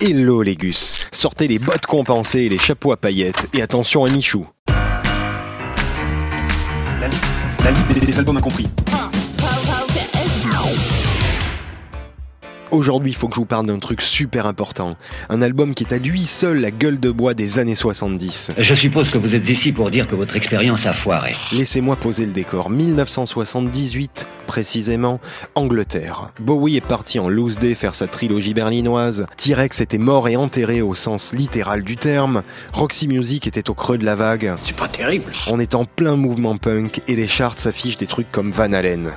Hello les gus Sortez les bottes compensées et les chapeaux à paillettes et attention à Michou. La, li- la liste des, des albums incompris. Aujourd'hui, il faut que je vous parle d'un truc super important. Un album qui est à lui seul la gueule de bois des années 70. Je suppose que vous êtes ici pour dire que votre expérience a foiré. Laissez-moi poser le décor. 1978, précisément, Angleterre. Bowie est parti en loose day faire sa trilogie berlinoise. T-Rex était mort et enterré au sens littéral du terme. Roxy Music était au creux de la vague. C'est pas terrible. On est en plein mouvement punk et les charts s'affichent des trucs comme Van Halen.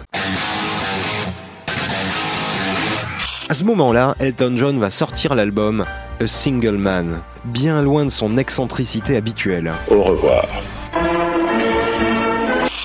À ce moment-là, Elton John va sortir l'album A Single Man, bien loin de son excentricité habituelle. Au revoir.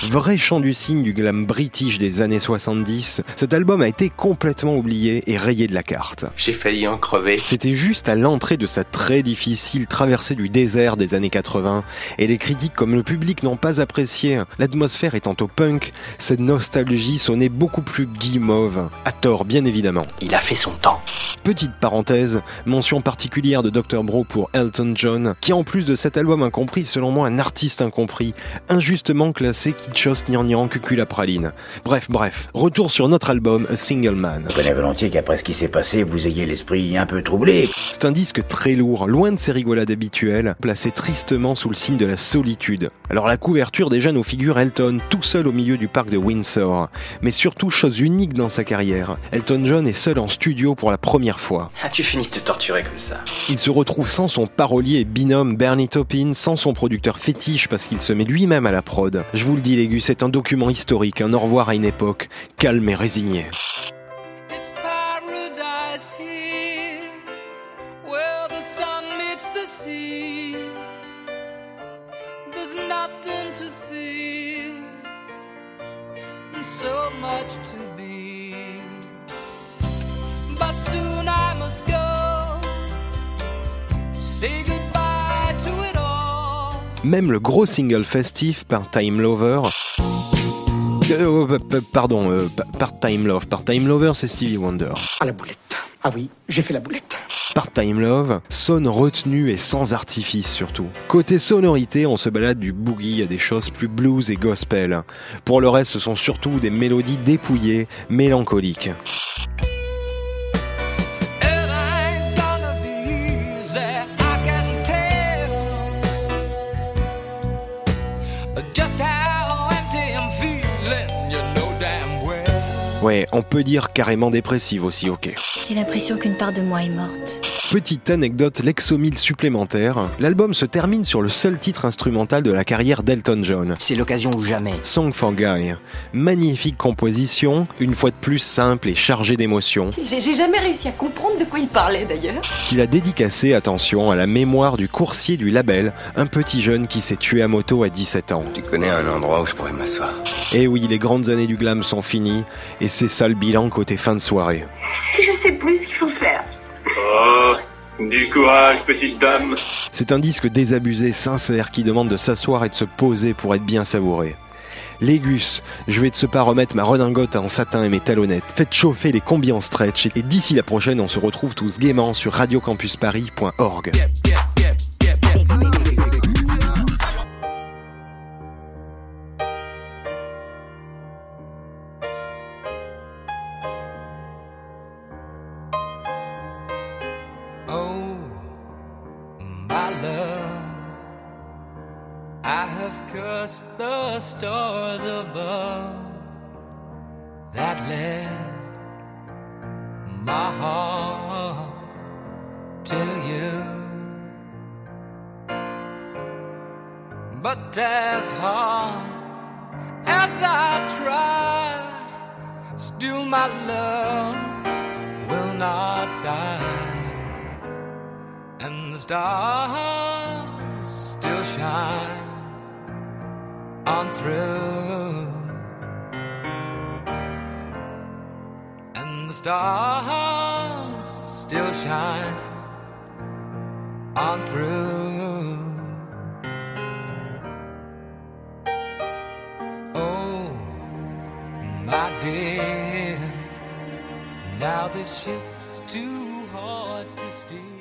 Vrai chant du signe du glam british des années 70, cet album a été complètement oublié et rayé de la carte. J'ai failli en crever. C'était juste à l'entrée de sa très difficile traversée du désert des années 80, et les critiques comme le public n'ont pas apprécié. L'atmosphère étant au punk, cette nostalgie sonnait beaucoup plus guimauve, à tort bien évidemment. Il a fait son temps. Petite parenthèse, mention particulière de Dr. Bro pour Elton John, qui en plus de cet album incompris, selon moi un artiste incompris, injustement classé kitschos gnangnan cucul à praline. Bref, bref, retour sur notre album A Single Man. Je connais volontiers qu'après ce qui s'est passé, vous ayez l'esprit un peu troublé. C'est un disque très lourd, loin de ses rigolades habituelles, placé tristement sous le signe de la solitude. Alors la couverture déjà nous figure Elton tout seul au milieu du parc de Windsor. Mais surtout, chose unique dans sa carrière, Elton John est seul en studio pour la première fois. As-tu fini de te torturer comme ça Il se retrouve sans son parolier et binôme Bernie Taupin, sans son producteur fétiche parce qu'il se met lui-même à la prod. Je vous le dis les c'est un document historique, un au revoir à une époque, calme et résigné. It's paradise here, where the sun meets the sea. There's nothing to fear, and so much to be. But soon I must go, say Même le gros single festif par Time Lover. Euh, p- pardon, euh, pa- par Time Love. Par Time Lover, c'est Stevie Wonder. Ah la boulette. Ah oui, j'ai fait la boulette. Par Time Love sonne retenu et sans artifice surtout. Côté sonorité, on se balade du boogie à des choses plus blues et gospel. Pour le reste, ce sont surtout des mélodies dépouillées, mélancoliques. Ouais, on peut dire carrément dépressive aussi, ok. J'ai l'impression qu'une part de moi est morte. Petite anecdote Lexomil supplémentaire, l'album se termine sur le seul titre instrumental de la carrière d'Elton John. C'est l'occasion ou jamais. Song for Guy. Magnifique composition, une fois de plus simple et chargée d'émotions, J'ai jamais réussi à comprendre de quoi il parlait d'ailleurs. qu'il a dédicacé, attention, à la mémoire du coursier du label, un petit jeune qui s'est tué à moto à 17 ans. Tu connais un endroit où je pourrais m'asseoir? Et oui, les grandes années du glam sont finies, et c'est ça le bilan côté fin de soirée. Je sais plus ce qu'il faut faire. Oh, du courage, petite dame. C'est un disque désabusé, sincère, qui demande de s'asseoir et de se poser pour être bien savouré. Légus, je vais de ce pas remettre ma redingote en satin et mes talonnettes. Faites chauffer les combis en stretch et d'ici la prochaine, on se retrouve tous gaiement sur radiocampusparis.org. have cursed the stars above that led my heart to you. But as hard as I try, still my love will not die and the stars still shine on through. And the stars still shine on through. Oh, my dear, now this ship's too hard to steer.